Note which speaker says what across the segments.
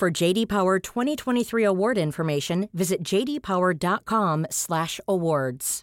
Speaker 1: For JD Power 2023 award information, visit jdpower.com/awards.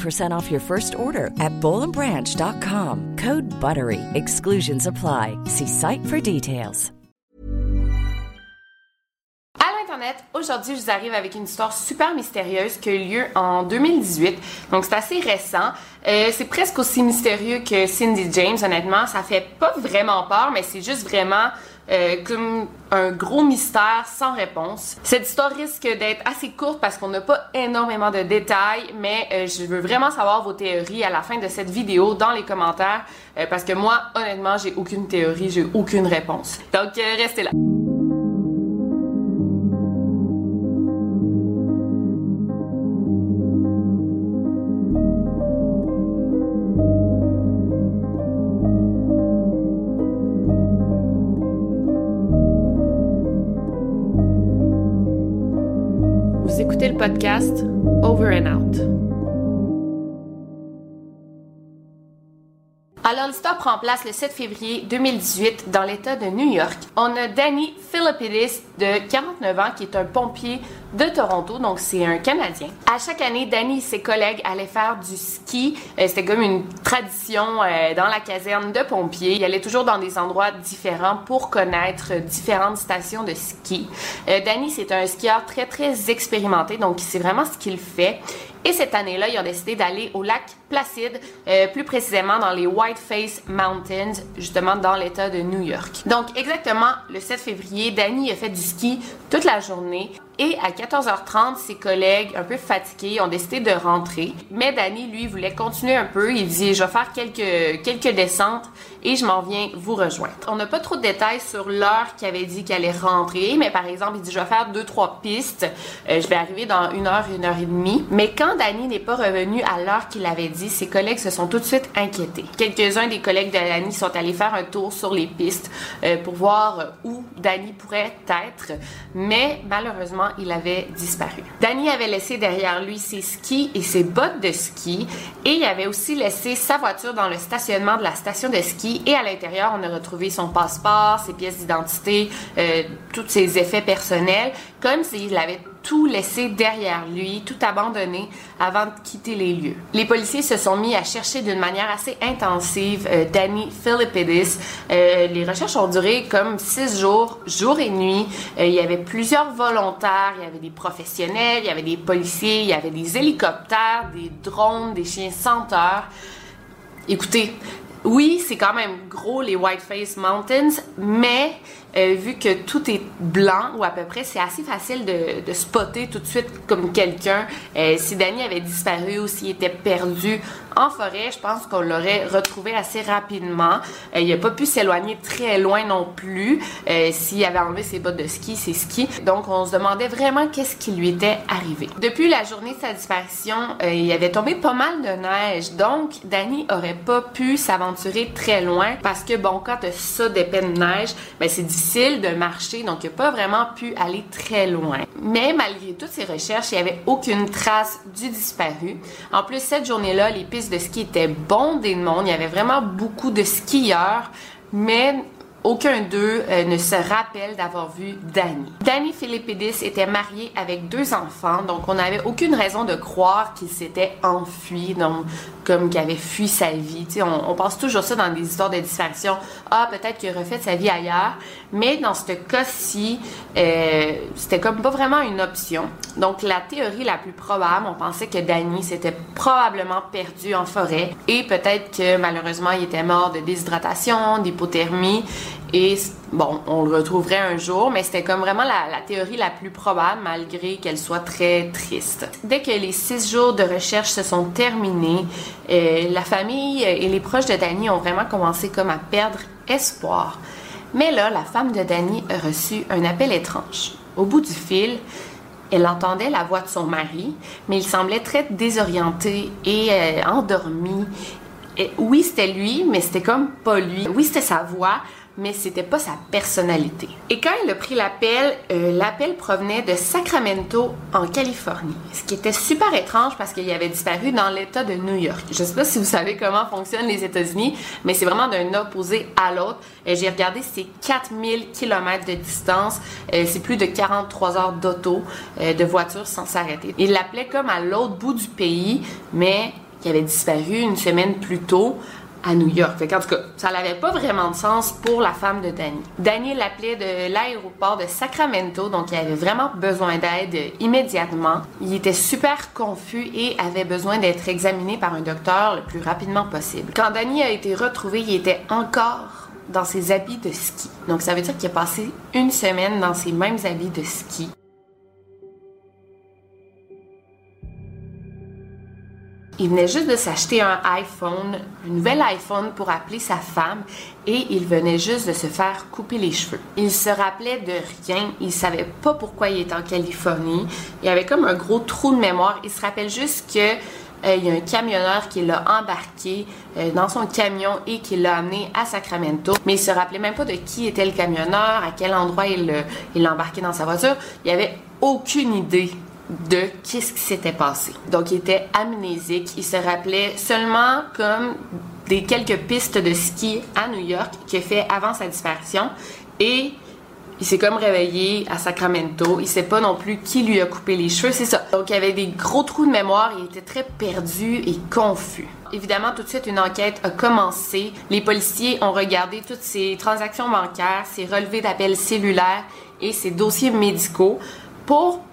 Speaker 2: off your first order at bowlandbranch.com. Code BUTTERY. Exclusions apply. See site for details.
Speaker 3: Allô Internet, aujourd'hui je vous arrive avec une histoire super mystérieuse qui a eu lieu en 2018. Donc c'est assez récent. Euh, c'est presque aussi mystérieux que Cindy James, honnêtement. Ça fait pas vraiment peur, mais c'est juste vraiment euh, comme un gros mystère sans réponse. Cette histoire risque d'être assez courte parce qu'on n'a pas énormément de détails, mais euh, je veux vraiment savoir vos théories à la fin de cette vidéo dans les commentaires euh, parce que moi, honnêtement, j'ai aucune théorie, j'ai aucune réponse. Donc, restez là. Podcast Over and Out. Alors, l'histoire prend place le 7 février 2018 dans l'État de New York. On a Danny Philippidis de 49 ans qui est un pompier de Toronto, donc c'est un Canadien. À chaque année, Danny et ses collègues allaient faire du ski. Euh, C'était comme une tradition euh, dans la caserne de pompiers. Ils allaient toujours dans des endroits différents pour connaître différentes stations de ski. Euh, Danny, c'est un skieur très très expérimenté, donc il sait vraiment ce qu'il fait. Et cette année-là, ils ont décidé d'aller au lac Placide, euh, plus précisément dans les Whiteface Mountains, justement dans l'État de New York. Donc exactement le 7 février, Danny a fait du toute la journée. Et à 14h30, ses collègues, un peu fatigués, ont décidé de rentrer. Mais Danny, lui, voulait continuer un peu. Il dit, je vais faire quelques, quelques descentes et je m'en viens vous rejoindre. On n'a pas trop de détails sur l'heure qu'il avait dit qu'il allait rentrer, mais par exemple, il dit, je vais faire deux, trois pistes. Euh, je vais arriver dans une heure, une heure et demie. Mais quand Danny n'est pas revenu à l'heure qu'il avait dit, ses collègues se sont tout de suite inquiétés. Quelques-uns des collègues de Danny sont allés faire un tour sur les pistes euh, pour voir où Danny pourrait être, mais malheureusement, il avait disparu. Danny avait laissé derrière lui ses skis et ses bottes de ski et il avait aussi laissé sa voiture dans le stationnement de la station de ski et à l'intérieur, on a retrouvé son passeport, ses pièces d'identité, euh, tous ses effets personnels, comme s'il avait tout laissé derrière lui, tout abandonné avant de quitter les lieux. Les policiers se sont mis à chercher d'une manière assez intensive euh, Danny Philippidis. Euh, les recherches ont duré comme six jours, jour et nuit. Euh, il y avait plusieurs volontaires, il y avait des professionnels, il y avait des policiers, il y avait des hélicoptères, des drones, des chiens senteurs. Écoutez, oui, c'est quand même gros les Whiteface Mountains, mais euh, vu que tout est blanc ou à peu près, c'est assez facile de, de, spotter tout de suite comme quelqu'un. Euh, si Danny avait disparu ou s'il était perdu en forêt, je pense qu'on l'aurait retrouvé assez rapidement. Euh, il n'a pas pu s'éloigner très loin non plus. S'il avait enlevé ses bottes de ski, ses skis. Donc on se demandait vraiment qu'est-ce qui lui était arrivé. Depuis la journée de sa disparition, il avait tombé pas mal de neige. Donc Danny aurait pas pu s'aventurer très loin parce que bon, quand ça d'épais de neige, ben c'est difficile de marcher. Donc il n'a pas vraiment pu aller très loin. Mais malgré toutes ces recherches, il n'y avait aucune trace du disparu. En plus, cette journée-là, les pistes de ski étaient bondées de monde. Il y avait vraiment beaucoup de skieurs, mais aucun d'eux euh, ne se rappelle d'avoir vu Danny. Danny Philippidis était marié avec deux enfants, donc on n'avait aucune raison de croire qu'il s'était enfui, donc comme qu'il avait fui sa vie. On, pense toujours ça dans des histoires de disparition. Ah, peut-être qu'il refait sa vie ailleurs, mais dans ce cas-ci, euh, c'était comme pas vraiment une option. Donc la théorie la plus probable, on pensait que Danny s'était probablement perdu en forêt et peut-être que malheureusement il était mort de déshydratation, d'hypothermie et bon, on le retrouverait un jour, mais c'était comme vraiment la, théorie la plus probable, malgré qu'elle soit très triste. Dès que les six jours de recherche se sont terminés, euh, la famille et les proches de Danny ont vraiment commencé comme à perdre espoir. Mais là, la femme de Danny a reçu un appel étrange. Au bout du fil, elle entendait la voix de son mari, mais il semblait très désorienté et euh, endormi. Oui, c'était lui, mais c'était comme pas lui. Oui, c'était sa voix, mais c'était pas sa personnalité. Et quand il a pris l'appel, euh, l'appel provenait de Sacramento, en Californie. Ce qui était super étrange parce qu'il avait disparu dans l'État de New York. Je sais pas si vous savez comment fonctionnent les États-Unis, mais c'est vraiment d'un opposé à l'autre. Et J'ai regardé, c'est 4000 km de distance. Euh, c'est plus de 43 heures d'auto, euh, de voiture sans s'arrêter. Il l'appelait comme à l'autre bout du pays, mais qui avait disparu une semaine plus tôt à New York. Fait en tout cas, ça n'avait pas vraiment de sens pour la femme de Danny. Danny l'appelait de l'aéroport de Sacramento, donc il avait vraiment besoin d'aide immédiatement. Il était super confus et avait besoin d'être examiné par un docteur le plus rapidement possible. Quand Danny a été retrouvé, il était encore dans ses habits de ski. Donc ça veut dire qu'il a passé une semaine dans ses mêmes habits de ski. Il venait juste de s'acheter un iPhone, un nouvel iPhone pour appeler sa femme et il venait juste de se faire couper les cheveux. Il se rappelait de rien, il savait pas pourquoi il était en Californie. Il avait comme un gros trou de mémoire. Il se rappelle juste que euh, y a un camionneur qui l'a embarqué euh, dans son camion et qui l'a amené à Sacramento. Mais il se rappelait même pas de qui était le camionneur, à quel endroit il l'a embarqué dans sa voiture. Il avait aucune idée de qu'est-ce qui s'était passé. Donc, il était amnésique. Il se rappelait seulement comme des quelques pistes de ski à New York qu'il a fait avant sa disparition. Et il s'est comme réveillé à Sacramento. Il sait pas non plus qui lui a coupé les cheveux, c'est ça. Donc il avait des gros trous de mémoire, il était très perdu et confus. Évidemment, tout de suite, une enquête a commencé. Les policiers ont regardé toutes ses transactions bancaires, ses relevés d'appels cellulaires et ses dossiers médicaux pour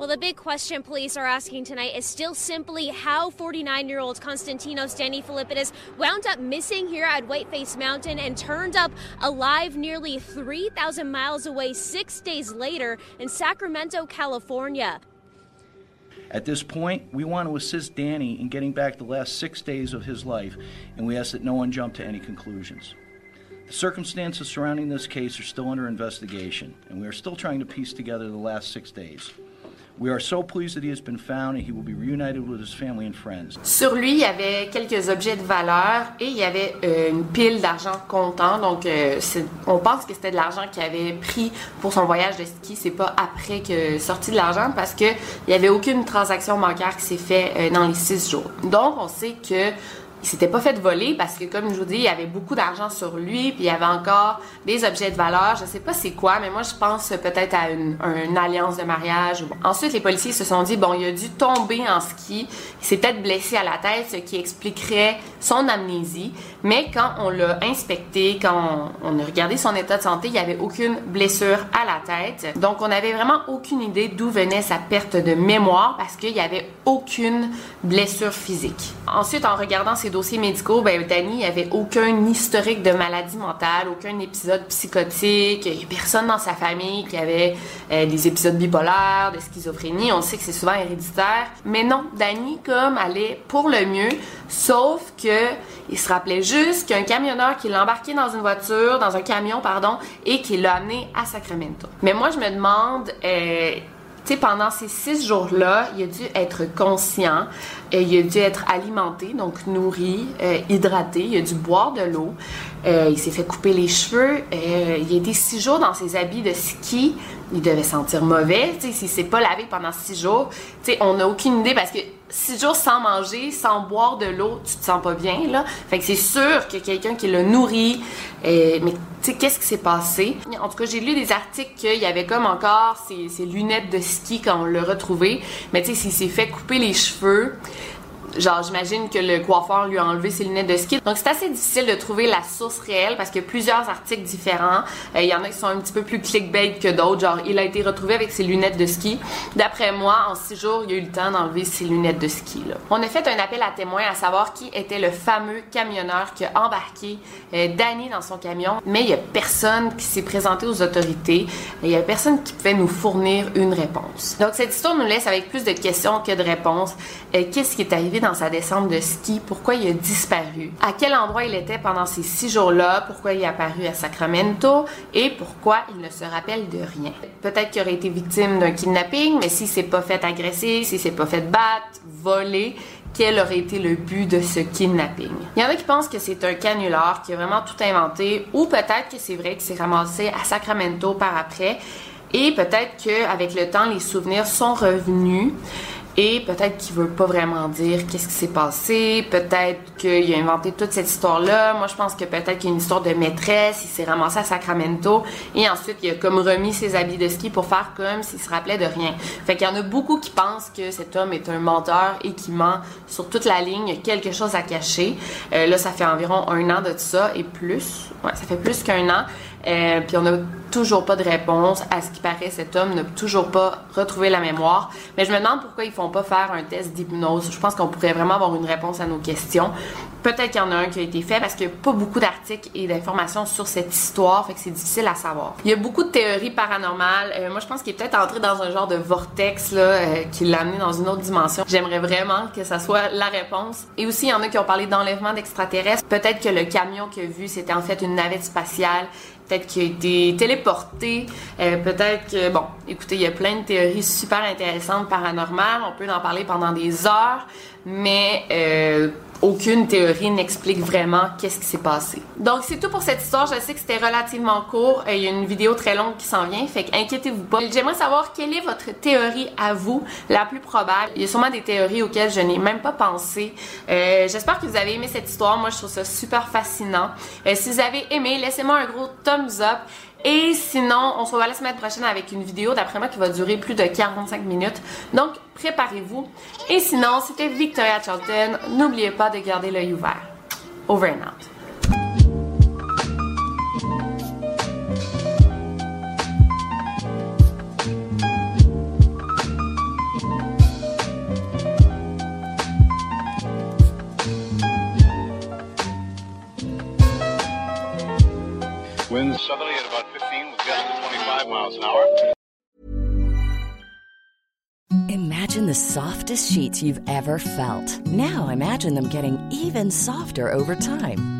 Speaker 4: Well, the big question police are asking tonight is still simply how 49 year old Konstantinos Danny Philippidis wound up missing here at Whiteface Mountain and turned up alive nearly 3,000 miles away six days later in Sacramento, California.
Speaker 5: At this point, we want to assist Danny in getting back the last six days of his life, and we ask that no one jump to any conclusions. The circumstances surrounding this case are still under investigation, and we are still trying to piece together the last six days.
Speaker 3: Sur lui, il y avait quelques objets de valeur et il y avait euh, une pile d'argent comptant. Donc, euh, on pense que c'était de l'argent qu'il avait pris pour son voyage de ski. C'est pas après que sorti de l'argent parce que il y avait aucune transaction bancaire qui s'est fait euh, dans les six jours. Donc, on sait que il s'était pas fait voler parce que, comme je vous dis, il avait beaucoup d'argent sur lui, puis il y avait encore des objets de valeur. Je sais pas c'est quoi, mais moi, je pense peut-être à une, alliance de mariage. Ensuite, les policiers se sont dit, bon, il a dû tomber en ski. Il s'est peut-être blessé à la tête, ce qui expliquerait son amnésie. Mais quand on l'a inspecté, quand on, a regardé son état de santé, il n'y avait aucune blessure à la tête. Donc, on n'avait vraiment aucune idée d'où venait sa perte de mémoire parce qu'il n'y avait aucune blessure physique. Ensuite, en regardant ses dossiers médicaux, ben, Danny avait aucun historique de maladie mentale, aucun épisode psychotique. Il n'y personne dans sa famille qui avait euh, des épisodes bipolaires, de schizophrénie. On sait que c'est souvent héréditaire. Mais non, Danny, comme, allait pour le mieux, sauf que il se rappelait juste qu'un camionneur qui l'a embarqué dans une voiture, dans un camion, pardon, et qui l'a amené à Sacramento. Mais moi, je me demande, euh, pendant ces six jours-là, il a dû être conscient, il a dû être alimenté, donc nourri, euh, hydraté, il a dû boire de l'eau, euh, il s'est fait couper les cheveux, euh, il a été six jours dans ses habits de ski, il devait sentir mauvais, tu sais, s'il s'est pas lavé pendant six jours, tu on n'a aucune idée parce que six jours sans manger, sans boire de l'eau, tu te sens pas bien, là. Fait que c'est sûr que quelqu'un qui l'a nourri, euh, mais tu sais, qu'est-ce qui s'est passé? En tout cas, j'ai lu des articles qu'il y avait comme encore ses lunettes de ski quand on l'a retrouvé, mais tu sais, s'il s'est fait couper les cheveux, Genre, j'imagine que le coiffeur lui a enlevé ses lunettes de ski. Donc, c'est assez difficile de trouver la source réelle parce qu'il y a plusieurs articles différents. Euh, Il y en a qui sont un petit peu plus clickbait que d'autres. Genre, il a été retrouvé avec ses lunettes de ski. D'après moi, en six jours, il a eu le temps d'enlever ses lunettes de ski. On a fait un appel à témoins à savoir qui était le fameux camionneur qui a embarqué euh, Danny dans son camion. Mais il y a personne qui s'est présenté aux autorités. Il y a personne qui pouvait nous fournir une réponse. Donc, cette histoire nous laisse avec plus de questions que de réponses. Euh, Qu'est-ce qui est arrivé dans sa descente de ski? Pourquoi il a disparu? À quel endroit il était pendant ces six jours-là? Pourquoi il est apparu à Sacramento? Et pourquoi il ne se rappelle de rien? Peut-être qu'il aurait été victime d'un kidnapping, mais s'il s'est pas fait agresser, s'il s'est pas fait battre, voler, quel aurait été le but de ce kidnapping? Il y en a qui pensent que c'est un canular qui a vraiment tout inventé, ou peut-être que c'est vrai qu'il s'est ramassé à Sacramento par après, et peut-être qu'avec le temps, les souvenirs sont revenus. Et peut-être qu'il veut pas vraiment dire qu'est-ce qui s'est passé. Peut-être qu'il a inventé toute cette histoire-là. Moi, je pense que peut-être qu'il y a une histoire de maîtresse. Il s'est ramassé à Sacramento. Et ensuite, il a comme remis ses habits de ski pour faire comme s'il se rappelait de rien. Fait qu'il y en a beaucoup qui pensent que cet homme est un menteur et qui ment sur toute la ligne. Il y a quelque chose à cacher. Euh, là, ça fait environ un an de ça et plus. Ouais, ça fait plus qu'un an. Euh, puis on n'a toujours pas de réponse. À ce qui paraît, cet homme n'a toujours pas retrouvé la mémoire. Mais je me demande pourquoi ils font pas faire un test d'hypnose. Je pense qu'on pourrait vraiment avoir une réponse à nos questions. Peut-être qu'il y en a un qui a été fait parce qu'il n'y a pas beaucoup d'articles et d'informations sur cette histoire, fait que c'est difficile à savoir. Il y a beaucoup de théories paranormales. Euh, moi, je pense qu'il est peut-être entré dans un genre de vortex euh, qui l'a amené dans une autre dimension. J'aimerais vraiment que ça soit la réponse. Et aussi, il y en a qui ont parlé d'enlèvement d'extraterrestres. Peut-être que le camion qu'il a vu, c'était en fait une navette spatiale peut-être qu'il a été téléporté, euh, peut-être que, bon, écoutez, il y a plein de théories super intéressantes paranormales, on peut en parler pendant des heures, mais euh, aucune théorie n'explique vraiment qu'est-ce qui s'est passé. Donc c'est tout pour cette histoire. Je sais que c'était relativement court. Euh, il y a une vidéo très longue qui s'en vient, fait inquiétez-vous pas. J'aimerais savoir quelle est votre théorie à vous, la plus probable. Il y a sûrement des théories auxquelles je n'ai même pas pensé. J'espère que vous avez aimé cette histoire. Moi, je trouve ça super fascinant. Si vous avez aimé, laissez-moi un gros up. Et sinon, on se revoit la semaine prochaine avec une vidéo, d'après moi, qui va durer plus de 45 minutes. Donc, préparez-vous. Et sinon, c'était Victoria Charlton. N'oubliez pas de garder l'œil ouvert. Over and out.
Speaker 6: Miles an hour.
Speaker 2: Imagine the softest sheets you've ever felt. Now imagine them getting even softer over time.